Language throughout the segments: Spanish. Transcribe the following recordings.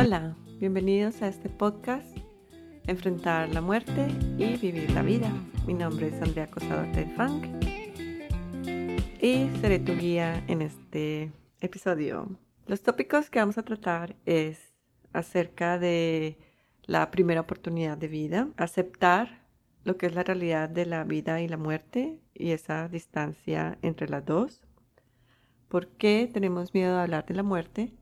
Hola, bienvenidos a este podcast Enfrentar la muerte y vivir la vida. Mi nombre es Andrea Cosador de Funk y seré tu guía en este episodio. Los tópicos que vamos a tratar es acerca de la primera oportunidad de vida, aceptar lo que es la realidad de la vida y la muerte y esa distancia entre las dos, por qué tenemos miedo de hablar de la muerte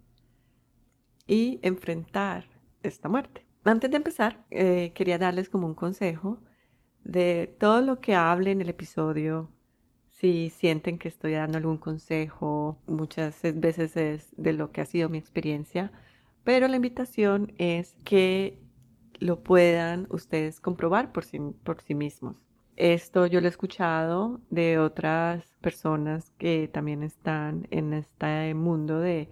y enfrentar esta muerte. Antes de empezar, eh, quería darles como un consejo de todo lo que hable en el episodio. Si sienten que estoy dando algún consejo, muchas veces es de lo que ha sido mi experiencia, pero la invitación es que lo puedan ustedes comprobar por sí, por sí mismos. Esto yo lo he escuchado de otras personas que también están en este mundo de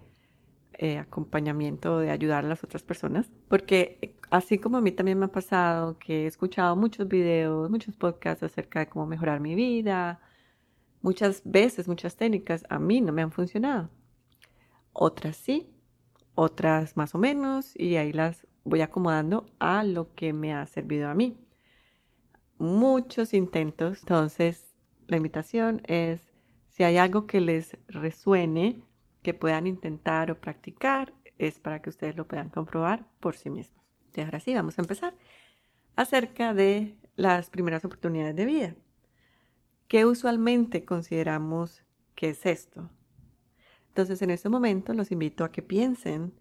eh, acompañamiento, de ayudar a las otras personas, porque así como a mí también me ha pasado que he escuchado muchos videos, muchos podcasts acerca de cómo mejorar mi vida, muchas veces, muchas técnicas a mí no me han funcionado. Otras sí, otras más o menos, y ahí las voy acomodando a lo que me ha servido a mí. Muchos intentos, entonces la invitación es, si hay algo que les resuene, que puedan intentar o practicar, es para que ustedes lo puedan comprobar por sí mismos. Y ahora sí, vamos a empezar acerca de las primeras oportunidades de vida. ¿Qué usualmente consideramos que es esto? Entonces, en este momento los invito a que piensen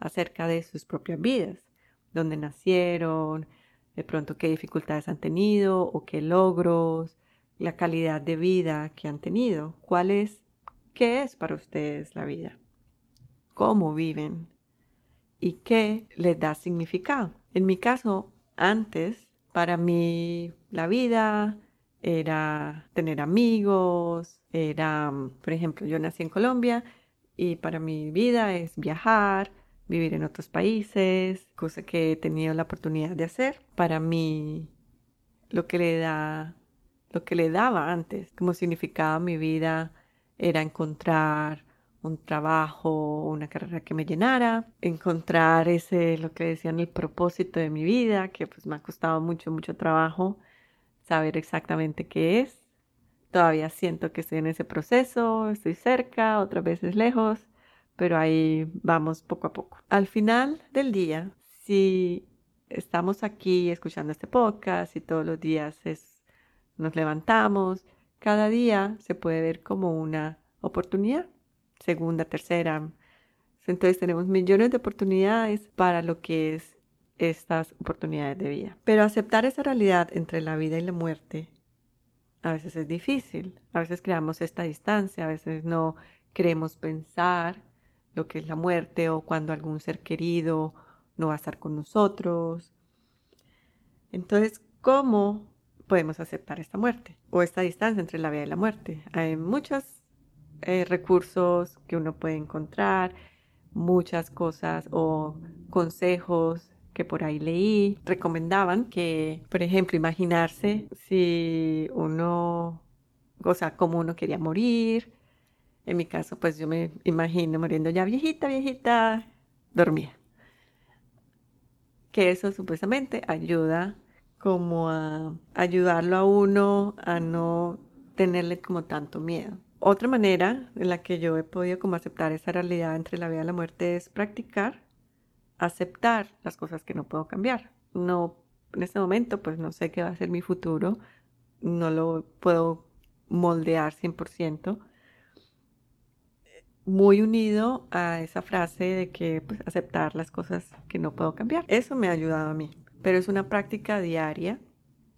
acerca de sus propias vidas dónde nacieron, de pronto qué dificultades han tenido o qué logros, la calidad de vida que han tenido, cuál es, qué es para ustedes la vida, cómo viven y qué les da significado. En mi caso, antes, para mí la vida era tener amigos, era, por ejemplo, yo nací en Colombia y para mi vida es viajar, vivir en otros países, cosa que he tenido la oportunidad de hacer. Para mí, lo que le da, lo que le daba antes, como significaba mi vida, era encontrar un trabajo, una carrera que me llenara, encontrar ese, lo que decían, el propósito de mi vida, que pues me ha costado mucho, mucho trabajo saber exactamente qué es. Todavía siento que estoy en ese proceso, estoy cerca, otras veces lejos, pero ahí vamos poco a poco. Al final del día, si estamos aquí escuchando este podcast y todos los días nos levantamos, cada día se puede ver como una oportunidad, segunda, tercera. Entonces tenemos millones de oportunidades para lo que es estas oportunidades de vida. Pero aceptar esa realidad entre la vida y la muerte a veces es difícil. A veces creamos esta distancia, a veces no queremos pensar lo que es la muerte o cuando algún ser querido no va a estar con nosotros. Entonces, ¿cómo podemos aceptar esta muerte o esta distancia entre la vida y la muerte? Hay muchos eh, recursos que uno puede encontrar, muchas cosas o consejos que por ahí leí recomendaban que, por ejemplo, imaginarse si uno, o sea, cómo uno quería morir, en mi caso, pues yo me imagino muriendo ya viejita, viejita, dormida. Que eso supuestamente ayuda como a ayudarlo a uno a no tenerle como tanto miedo. Otra manera en la que yo he podido como aceptar esa realidad entre la vida y la muerte es practicar, aceptar las cosas que no puedo cambiar. No, en este momento pues no sé qué va a ser mi futuro, no lo puedo moldear 100%, muy unido a esa frase de que pues, aceptar las cosas que no puedo cambiar. Eso me ha ayudado a mí, pero es una práctica diaria.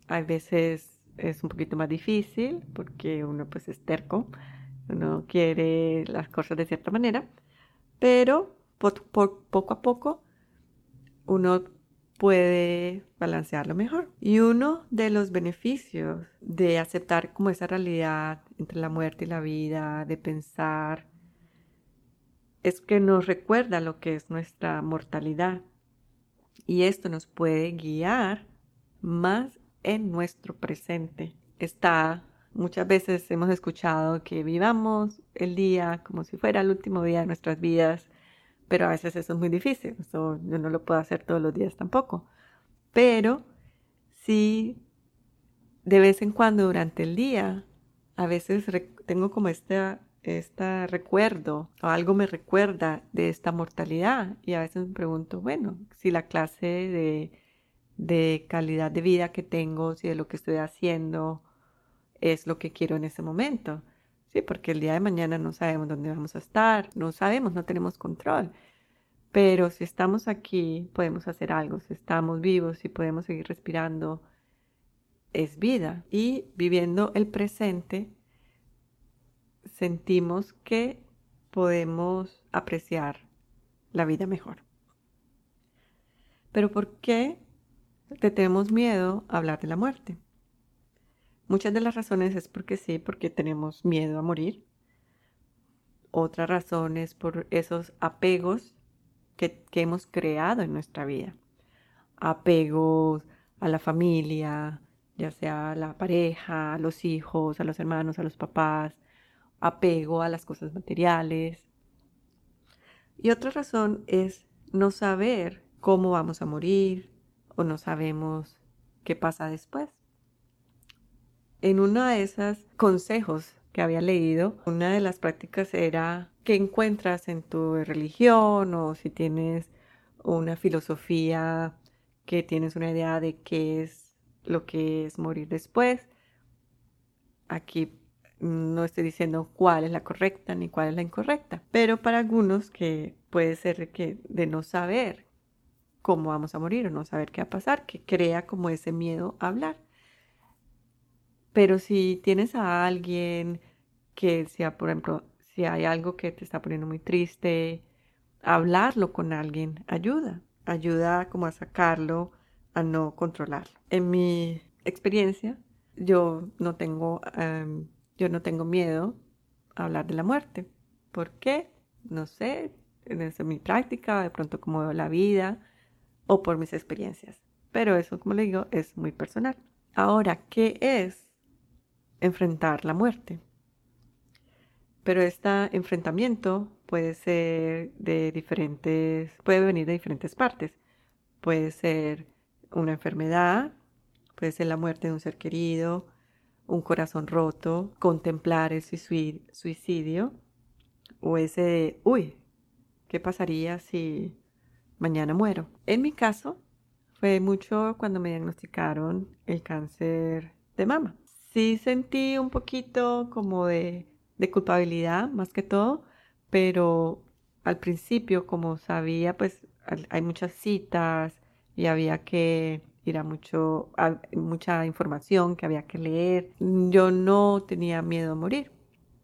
A veces es un poquito más difícil porque uno pues es terco, uno quiere las cosas de cierta manera, pero poco a poco uno puede balancearlo mejor. Y uno de los beneficios de aceptar como esa realidad entre la muerte y la vida, de pensar es que nos recuerda lo que es nuestra mortalidad. Y esto nos puede guiar más en nuestro presente. Está, muchas veces hemos escuchado que vivamos el día como si fuera el último día de nuestras vidas, pero a veces eso es muy difícil, eso yo no lo puedo hacer todos los días tampoco. Pero sí, de vez en cuando durante el día, a veces tengo como este, este recuerdo o algo me recuerda de esta mortalidad y a veces me pregunto, bueno, si la clase de, de calidad de vida que tengo, si de lo que estoy haciendo es lo que quiero en ese momento. Sí, porque el día de mañana no sabemos dónde vamos a estar, no sabemos, no tenemos control. Pero si estamos aquí, podemos hacer algo. Si estamos vivos y podemos seguir respirando, es vida. Y viviendo el presente, sentimos que podemos apreciar la vida mejor. Pero ¿por qué te tenemos miedo a hablar de la muerte? Muchas de las razones es porque sí, porque tenemos miedo a morir. Otra razón es por esos apegos que, hemos creado en nuestra vida. Apegos a la familia, ya sea a la pareja, a los hijos, a los hermanos, a los papás, apego a las cosas materiales. Y otra razón es no saber cómo vamos a morir o no sabemos qué pasa después en uno de esos consejos que había leído, una de las prácticas era qué encuentras en tu religión o si tienes una filosofía que tienes una idea de qué es lo que es morir después. Aquí no estoy diciendo cuál es la correcta ni cuál es la incorrecta, pero para algunos que puede ser que de no saber cómo vamos a morir o no saber qué va a pasar, que crea como ese miedo a hablar. Pero si tienes a alguien que sea, por ejemplo, si hay algo que te está poniendo muy triste, hablarlo con alguien ayuda, ayuda como a sacarlo, a no controlarlo. En mi experiencia, yo no tengo, em, yo no tengo miedo a hablar de la muerte. ¿Por qué? No sé, es mi práctica, de pronto como veo la vida o por mis experiencias. Pero eso, como le digo, es muy personal. Ahora, ¿qué es enfrentar la muerte. Pero este enfrentamiento puede ser de diferentes, puede venir de diferentes partes. Puede ser una enfermedad, puede ser la muerte de un ser querido, un corazón roto, contemplar el suicidio o ese de, uy, ¿qué pasaría si mañana muero? En mi caso, fue mucho cuando me diagnosticaron el cáncer de mama sí sentí un poquito como de, culpabilidad más que todo, pero al principio, como sabía, pues hay muchas citas y había que ir a mucho, mucha información que había que leer. Yo no tenía miedo a morir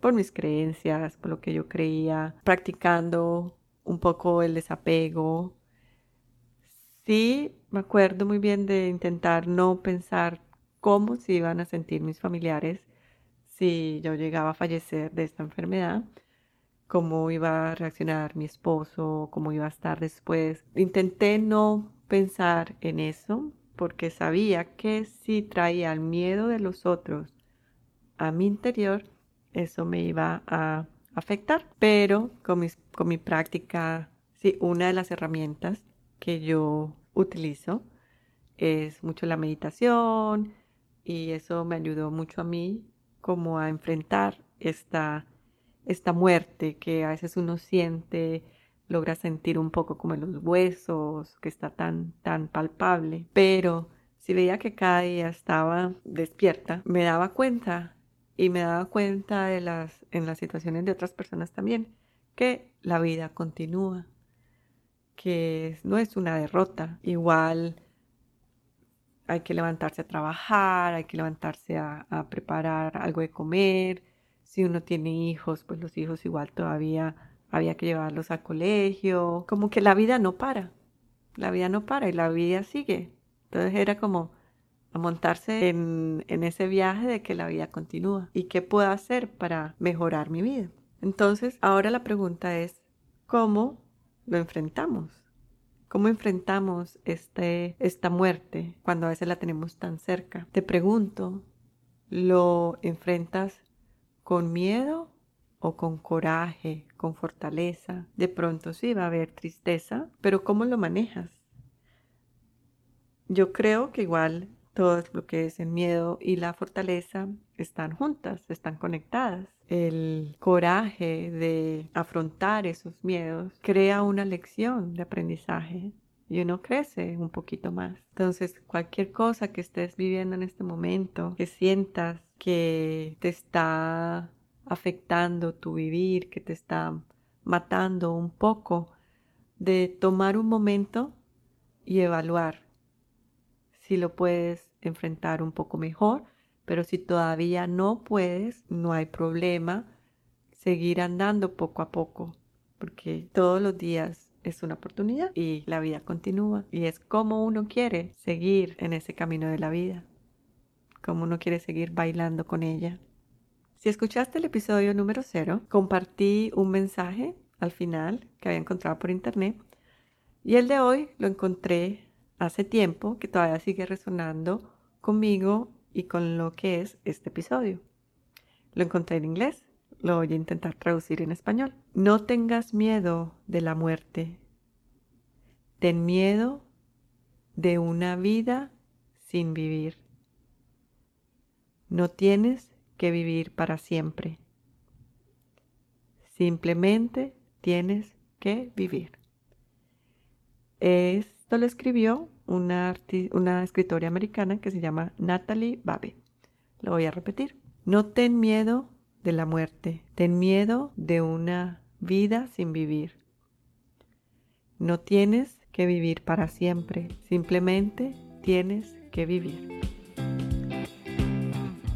por mis creencias, por lo que yo creía, practicando un poco el desapego. Sí, me acuerdo muy bien de intentar no pensar cómo se iban a sentir mis familiares si yo llegaba a fallecer de esta enfermedad, cómo iba a reaccionar mi esposo, cómo iba a estar después. Intenté no pensar en eso porque sabía que si traía el miedo de los otros a mi interior, eso me iba a afectar. Pero con, con mi práctica, sí, una de las herramientas que yo utilizo es mucho la meditación, y eso me ayudó mucho a mí como a enfrentar esta, esta muerte que a veces uno siente, logra sentir un poco como en los huesos, que está tan, tan palpable, pero si veía que cada día estaba despierta, me daba cuenta y me daba cuenta de las, en las situaciones de otras personas también, que la vida continúa, que no es una derrota, igual hay que levantarse a trabajar, hay que levantarse a, preparar algo de comer. Si uno tiene hijos, pues los hijos igual todavía había que llevarlos al colegio. Como que la vida no para, la vida no para y la vida sigue. Entonces era como a montarse en, en ese viaje de que la vida continúa y qué puedo hacer para mejorar mi vida. Entonces ahora la pregunta es, ¿cómo lo enfrentamos? ¿Cómo enfrentamos este, esta muerte cuando a veces la tenemos tan cerca? Te pregunto, ¿lo enfrentas con miedo o con coraje, con fortaleza. De pronto sí va a haber tristeza, pero ¿cómo lo manejas? Yo creo que igual todo lo que es el miedo y la fortaleza están juntas, están conectadas. El coraje de afrontar esos miedos crea una lección de aprendizaje y uno crece un poquito más. Entonces, cualquier cosa que estés viviendo en este momento, que sientas que te está afectando tu vivir, que te está matando un poco, de tomar un momento y evaluar si lo puedes enfrentar un poco mejor, pero si todavía no puedes, no hay problema, seguir andando poco a poco, porque todos los días es una oportunidad y la vida continúa y es como uno quiere seguir en ese camino de la vida, como uno quiere seguir bailando con ella. Si escuchaste el episodio número cero, compartí un mensaje al final que había encontrado por internet y el de hoy lo encontré hace tiempo que todavía sigue resonando conmigo y con lo que es este episodio. Lo encontré en inglés lo voy a intentar traducir en español. No tengas miedo de la muerte. Ten miedo de una vida sin vivir. No tienes que vivir para siempre. Simplemente tienes que vivir. Esto lo escribió una, una escritora americana que se llama Natalie Babe. Lo voy a repetir. No ten miedo de la muerte, ten miedo de una vida sin vivir. No tienes que vivir para siempre, simplemente tienes que vivir.